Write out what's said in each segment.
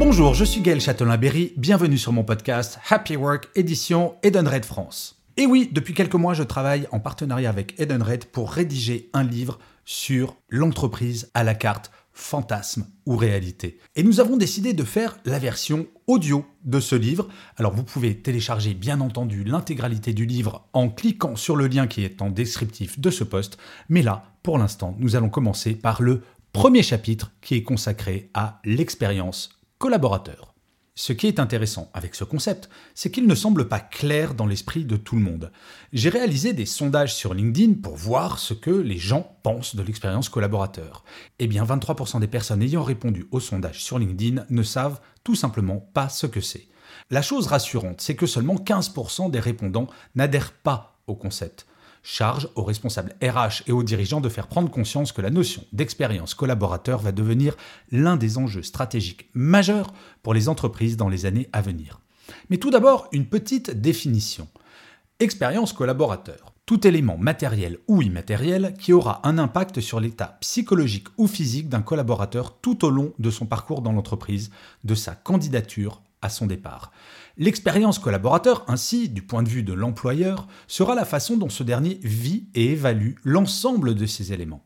Bonjour, je suis Gaël Châtelain-Berry. Bienvenue sur mon podcast Happy Work, édition Edenred France. Et oui, depuis quelques mois, je travaille en partenariat avec Edenred pour rédiger un livre sur l'entreprise à la carte fantasme ou réalité. Et nous avons décidé de faire la version audio de ce livre. Alors vous pouvez télécharger bien entendu l'intégralité du livre en cliquant sur le lien qui est en descriptif de ce post. Mais là, pour l'instant, nous allons commencer par le premier chapitre qui est consacré à l'expérience collaborateur. Ce qui est intéressant avec ce concept, c'est qu'il ne semble pas clair dans l'esprit de tout le monde. J'ai réalisé des sondages sur LinkedIn pour voir ce que les gens pensent de l'expérience collaborateur. Eh bien, 23% des personnes ayant répondu au sondage sur LinkedIn ne savent tout simplement pas ce que c'est. La chose rassurante, c'est que seulement 15% des répondants n'adhèrent pas au concept charge aux responsables RH et aux dirigeants de faire prendre conscience que la notion d'expérience collaborateur va devenir l'un des enjeux stratégiques majeurs pour les entreprises dans les années à venir. Mais tout d'abord, une petite définition. Expérience collaborateur. Tout élément matériel ou immatériel qui aura un impact sur l'état psychologique ou physique d'un collaborateur tout au long de son parcours dans l'entreprise, de sa candidature à son départ. L'expérience collaborateur, ainsi, du point de vue de l'employeur, sera la façon dont ce dernier vit et évalue l'ensemble de ces éléments.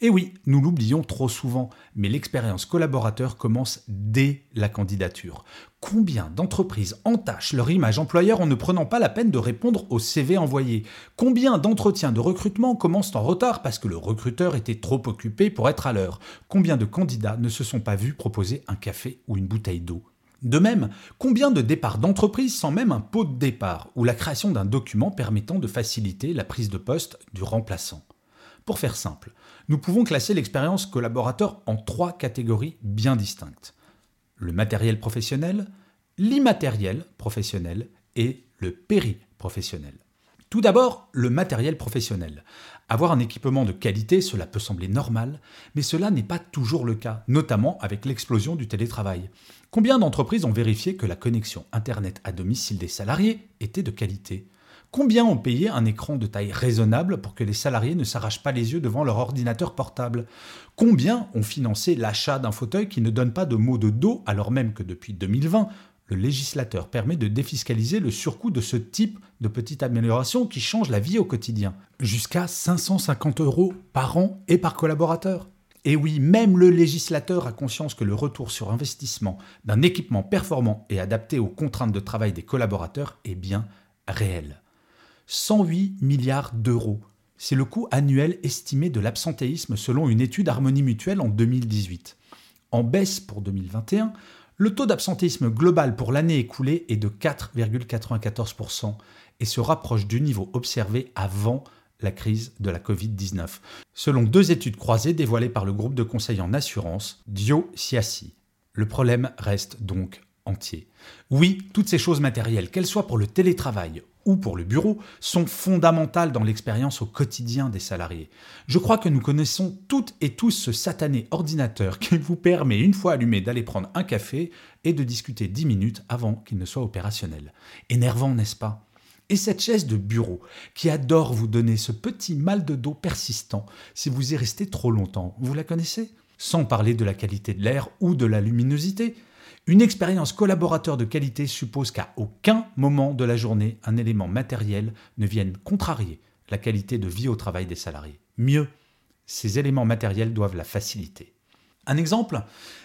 Et oui, nous l'oublions trop souvent, mais l'expérience collaborateur commence dès la candidature. Combien d'entreprises entachent leur image employeur en ne prenant pas la peine de répondre au CV envoyé? Combien d'entretiens de recrutement commencent en retard parce que le recruteur était trop occupé pour être à l'heure? Combien de candidats ne se sont pas vus proposer un café ou une bouteille d'eau? De même, combien de départs d'entreprise sans même un pot de départ ou la création d'un document permettant de faciliter la prise de poste du remplaçant? Pour faire simple, nous pouvons classer l'expérience collaborateur en trois catégories bien distinctes. Le matériel professionnel, l'immatériel professionnel et le péri-professionnel. Tout d'abord, le matériel professionnel. Avoir un équipement de qualité, cela peut sembler normal, mais cela n'est pas toujours le cas, notamment avec l'explosion du télétravail. Combien d'entreprises ont vérifié que la connexion Internet à domicile des salariés était de qualité? Combien ont payé un écran de taille raisonnable pour que les salariés ne s'arrachent pas les yeux devant leur ordinateur portable? Combien ont financé l'achat d'un fauteuil qui ne donne pas de maux de dos alors même que depuis 2020, le législateur permet de défiscaliser le surcoût de ce type de petite amélioration qui change la vie au quotidien. Jusqu'à 550 euros par an et par collaborateur. Et oui, même le législateur a conscience que le retour sur investissement d'un équipement performant et adapté aux contraintes de travail des collaborateurs est bien réel. 108 milliards d'euros. C'est le coût annuel estimé de l'absentéisme selon une étude Harmonie Mutuelle en 2018. En baisse pour 2021, le taux d'absentéisme global pour l'année écoulée est de 4,94% et se rapproche du niveau observé avant la crise de la Covid-19, selon deux études croisées dévoilées par le groupe de conseil en assurance Dio Siassi. Le problème reste donc entier. Oui, toutes ces choses matérielles, qu'elles soient pour le télétravail ou pour le bureau, sont fondamentales dans l'expérience au quotidien des salariés. Je crois que nous connaissons toutes et tous ce satané ordinateur qui vous permet, une fois allumé, d'aller prendre un café et de discuter dix minutes avant qu'il ne soit opérationnel. Énervant, n'est-ce pas? Et cette chaise de bureau qui adore vous donner ce petit mal de dos persistant si vous y restez trop longtemps, vous la connaissez? Sans parler de la qualité de l'air ou de la luminosité. Une expérience collaborateur de qualité suppose qu'à aucun moment de la journée, un élément matériel ne vienne contrarier la qualité de vie au travail des salariés. Mieux, ces éléments matériels doivent la faciliter. Un exemple,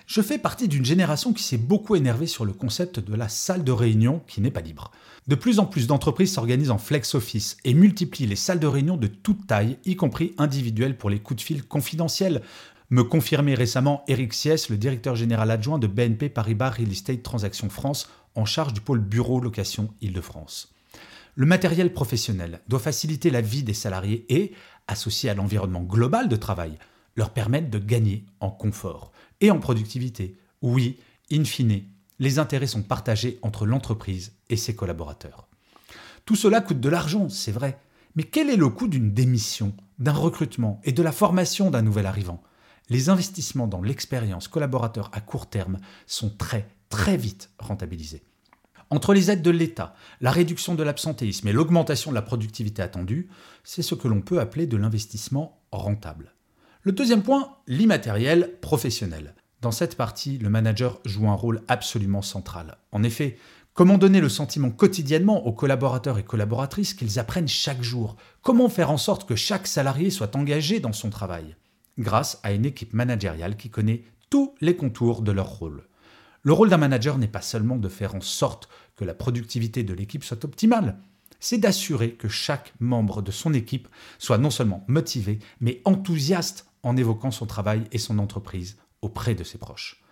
je fais partie d'une génération qui s'est beaucoup énervée sur le concept de la salle de réunion qui n'est pas libre. De plus en plus d'entreprises s'organisent en flex office et multiplient les salles de réunion de toute taille, y compris individuelles pour les coups de fil confidentiels, me confirmait récemment Eric Sies, le directeur général adjoint de BNP Paribas Real Estate Transactions France, en charge du pôle bureau location Île-de-France. Le matériel professionnel doit faciliter la vie des salariés et, associé à l'environnement global de travail, leur permettent de gagner en confort et en productivité. Oui, in fine, les intérêts sont partagés entre l'entreprise et ses collaborateurs. Tout cela coûte de l'argent, c'est vrai, mais quel est le coût d'une démission, d'un recrutement et de la formation d'un nouvel arrivant? Les investissements dans l'expérience collaborateur à court terme sont très, très vite rentabilisés. Entre les aides de l'État, la réduction de l'absentéisme et l'augmentation de la productivité attendue, c'est ce que l'on peut appeler de l'investissement rentable. Le deuxième point, l'immatériel professionnel. Dans cette partie, le manager joue un rôle absolument central. En effet, comment donner le sentiment quotidiennement aux collaborateurs et collaboratrices qu'ils apprennent chaque jour? Comment faire en sorte que chaque salarié soit engagé dans son travail? Grâce à une équipe managériale qui connaît tous les contours de leur rôle. Le rôle d'un manager n'est pas seulement de faire en sorte que la productivité de l'équipe soit optimale, c'est d'assurer que chaque membre de son équipe soit non seulement motivé, mais enthousiaste en évoquant son travail et son entreprise auprès de ses proches.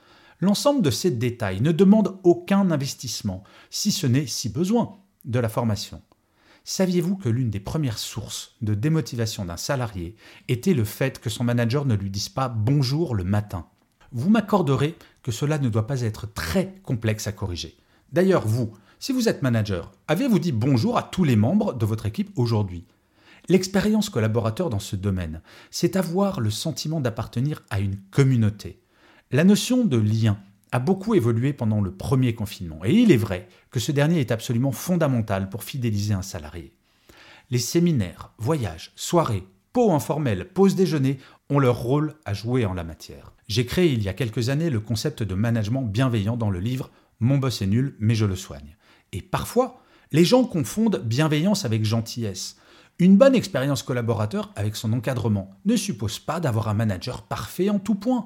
L'ensemble de ces détails ne demande aucun investissement, si ce n'est, si besoin, de la formation. Saviez-vous que l'une des premières sources de démotivation d'un salarié était le fait que son manager ne lui dise pas bonjour le matin? Vous m'accorderez que cela ne doit pas être très complexe à corriger. D'ailleurs, vous, si vous êtes manager, avez-vous dit bonjour à tous les membres de votre équipe aujourd'hui? L'expérience collaborateur dans ce domaine, c'est avoir le sentiment d'appartenir à une communauté. La notion de lien a beaucoup évolué pendant le premier confinement, et il est vrai que ce dernier est absolument fondamental pour fidéliser un salarié. Les séminaires, voyages, soirées, pots informels, pauses déjeuner ont leur rôle à jouer en la matière. J'ai créé il y a quelques années le concept de management bienveillant dans le livre Mon boss est nul, mais je le soigne. Et parfois, les gens confondent bienveillance avec gentillesse. Une bonne expérience collaborateur avec son encadrement ne suppose pas d'avoir un manager parfait en tout point.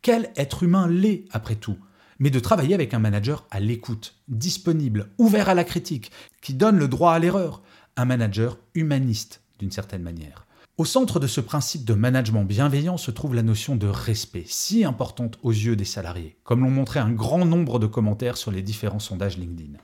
Quel être humain l'est, après tout? Mais de travailler avec un manager à l'écoute, disponible, ouvert à la critique, qui donne le droit à l'erreur, un manager humaniste d'une certaine manière. Au centre de ce principe de management bienveillant se trouve la notion de respect, si importante aux yeux des salariés, comme l'ont montré un grand nombre de commentaires sur les différents sondages LinkedIn.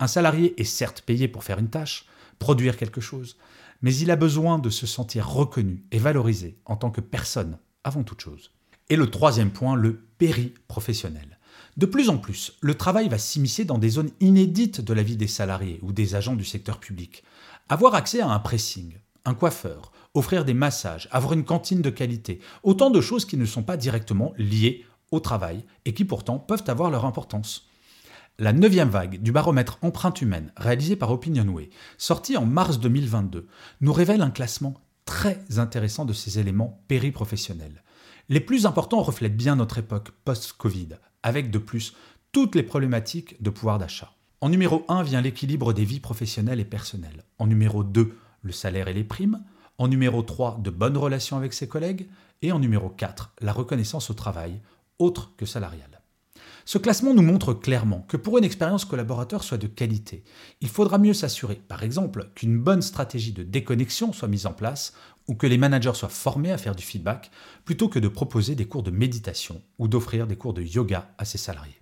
Un salarié est certes payé pour faire une tâche, produire quelque chose, mais il a besoin de se sentir reconnu et valorisé en tant que personne avant toute chose. Et le troisième point, le péri-professionnel. De plus en plus, le travail va s'immiscer dans des zones inédites de la vie des salariés ou des agents du secteur public. Avoir accès à un pressing, un coiffeur, offrir des massages, avoir une cantine de qualité, autant de choses qui ne sont pas directement liées au travail et qui pourtant peuvent avoir leur importance. La neuvième vague du baromètre empreinte humaine, réalisé par Opinionway, sorti en mars 2022, nous révèle un classement très intéressant de ces éléments périprofessionnels. Les plus importants reflètent bien notre époque post-Covid, avec de plus toutes les problématiques de pouvoir d'achat. En numéro 1 vient l'équilibre des vies professionnelles et personnelles. En numéro 2, le salaire et les primes. En numéro 3, de bonnes relations avec ses collègues. Et en numéro 4, la reconnaissance au travail, autre que salariale. Ce classement nous montre clairement que pour une expérience collaborateur soit de qualité, il faudra mieux s'assurer, par exemple, qu'une bonne stratégie de déconnexion soit mise en place ou que les managers soient formés à faire du feedback plutôt que de proposer des cours de méditation ou d'offrir des cours de yoga à ses salariés.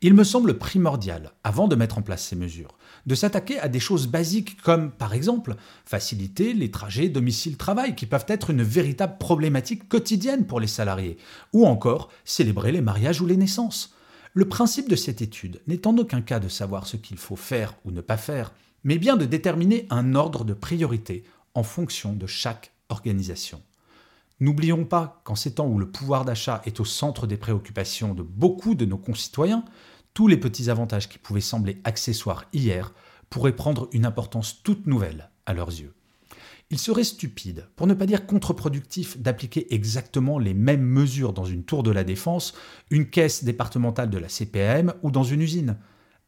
Il me semble primordial, avant de mettre en place ces mesures, de s'attaquer à des choses basiques comme, par exemple, faciliter les trajets domicile-travail qui peuvent être une véritable problématique quotidienne pour les salariés, ou encore célébrer les mariages ou les naissances. Le principe de cette étude n'est en aucun cas de savoir ce qu'il faut faire ou ne pas faire, mais bien de déterminer un ordre de priorité en fonction de chaque organisation. N'oublions pas qu'en ces temps où le pouvoir d'achat est au centre des préoccupations de beaucoup de nos concitoyens, tous les petits avantages qui pouvaient sembler accessoires hier pourraient prendre une importance toute nouvelle à leurs yeux. Il serait stupide, pour ne pas dire contre-productif, d'appliquer exactement les mêmes mesures dans une tour de la défense, une caisse départementale de la CPAM ou dans une usine.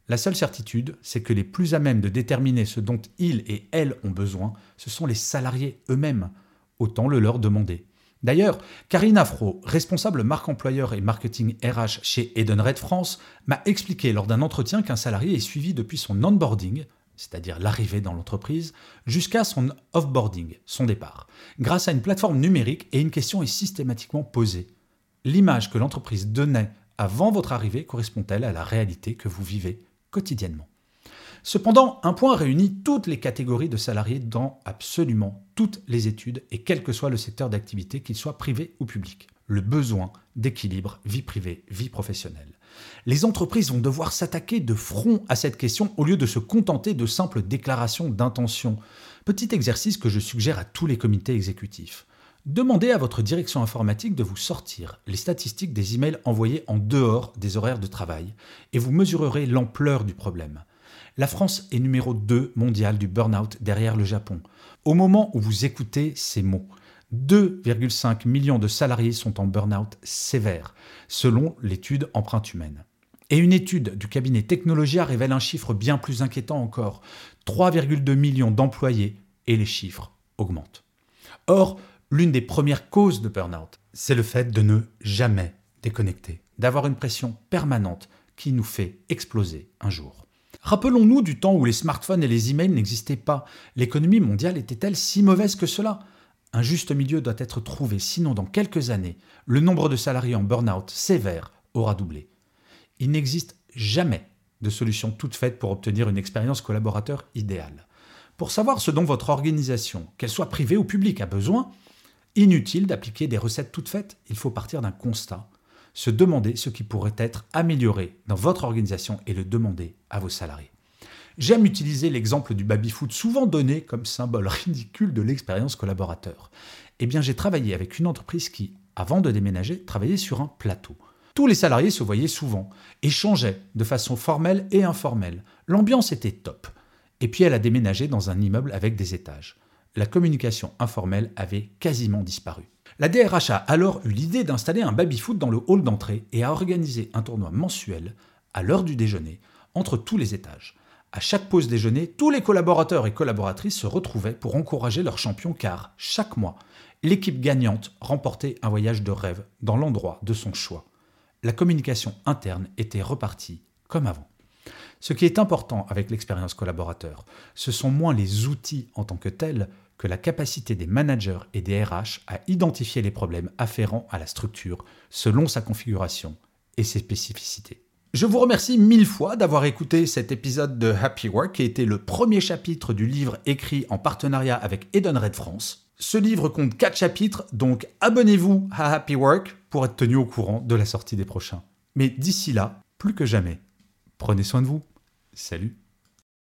La seule certitude, c'est que les plus à même de déterminer ce dont ils et elles ont besoin, ce sont les salariés eux-mêmes. Autant le leur demander. D'ailleurs, Karine Afro, responsable marque employeur et marketing RH chez Edenred France, m'a expliqué lors d'un entretien qu'un salarié est suivi depuis son onboarding, c'est-à-dire l'arrivée dans l'entreprise, jusqu'à son offboarding, son départ, grâce à une plateforme numérique et une question est systématiquement posée. L'image que l'entreprise donnait avant votre arrivée correspond-elle à la réalité que vous vivez quotidiennement? Cependant, un point réunit toutes les catégories de salariés dans absolument toutes les études et quel que soit le secteur d'activité, qu'il soit privé ou public. Le besoin d'équilibre vie privée, vie professionnelle. Les entreprises vont devoir s'attaquer de front à cette question au lieu de se contenter de simples déclarations d'intention. Petit exercice que je suggère à tous les comités exécutifs. Demandez à votre direction informatique de vous sortir les statistiques des emails envoyés en dehors des horaires de travail et vous mesurerez l'ampleur du problème. La France est numéro 2 mondial du burn-out derrière le Japon. Au moment où vous écoutez ces mots, 2,5 millions de salariés sont en burn-out sévère, selon l'étude Empreinte humaine. Et une étude du cabinet Technologia révèle un chiffre bien plus inquiétant encore 3,2 millions d'employés et les chiffres augmentent. Or, l'une des premières causes de burn-out, c'est le fait de ne jamais déconnecter, d'avoir une pression permanente qui nous fait exploser un jour. Rappelons-nous du temps où les smartphones et les emails n'existaient pas. L'économie mondiale était-elle si mauvaise que cela? Un juste milieu doit être trouvé, sinon dans quelques années, le nombre de salariés en burn-out sévère aura doublé. Il n'existe jamais de solution toute faite pour obtenir une expérience collaborateur idéale. Pour savoir ce dont votre organisation, qu'elle soit privée ou publique, a besoin, Inutile d'appliquer des recettes toutes faites, il faut partir d'un constat, se demander ce qui pourrait être amélioré dans votre organisation et le demander à vos salariés. J'aime utiliser l'exemple du baby-foot souvent donné comme symbole ridicule de l'expérience collaborateur. Eh bien, j'ai travaillé avec une entreprise qui, avant de déménager, travaillait sur un plateau. Tous les salariés se voyaient souvent, échangeaient de façon formelle et informelle. L'ambiance était top. Et puis elle a déménagé dans un immeuble avec des étages la communication informelle avait quasiment disparu. La DRH a alors eu l'idée d'installer un baby-foot dans le hall d'entrée et a organisé un tournoi mensuel à l'heure du déjeuner entre tous les étages. À chaque pause déjeuner, tous les collaborateurs et collaboratrices se retrouvaient pour encourager leur champion car, chaque mois, l'équipe gagnante remportait un voyage de rêve dans l'endroit de son choix. La communication interne était repartie comme avant. Ce qui est important avec l'expérience collaborateur, ce sont moins les outils en tant que tels que la capacité des managers et des RH à identifier les problèmes afférents à la structure selon sa configuration et ses spécificités. Je vous remercie mille fois d'avoir écouté cet épisode de Happy Work qui était le premier chapitre du livre écrit en partenariat avec Edenred France. Ce livre compte 4 chapitres, donc abonnez-vous à Happy Work pour être tenu au courant de la sortie des prochains. Mais d'ici là, plus que jamais, prenez soin de vous. Salut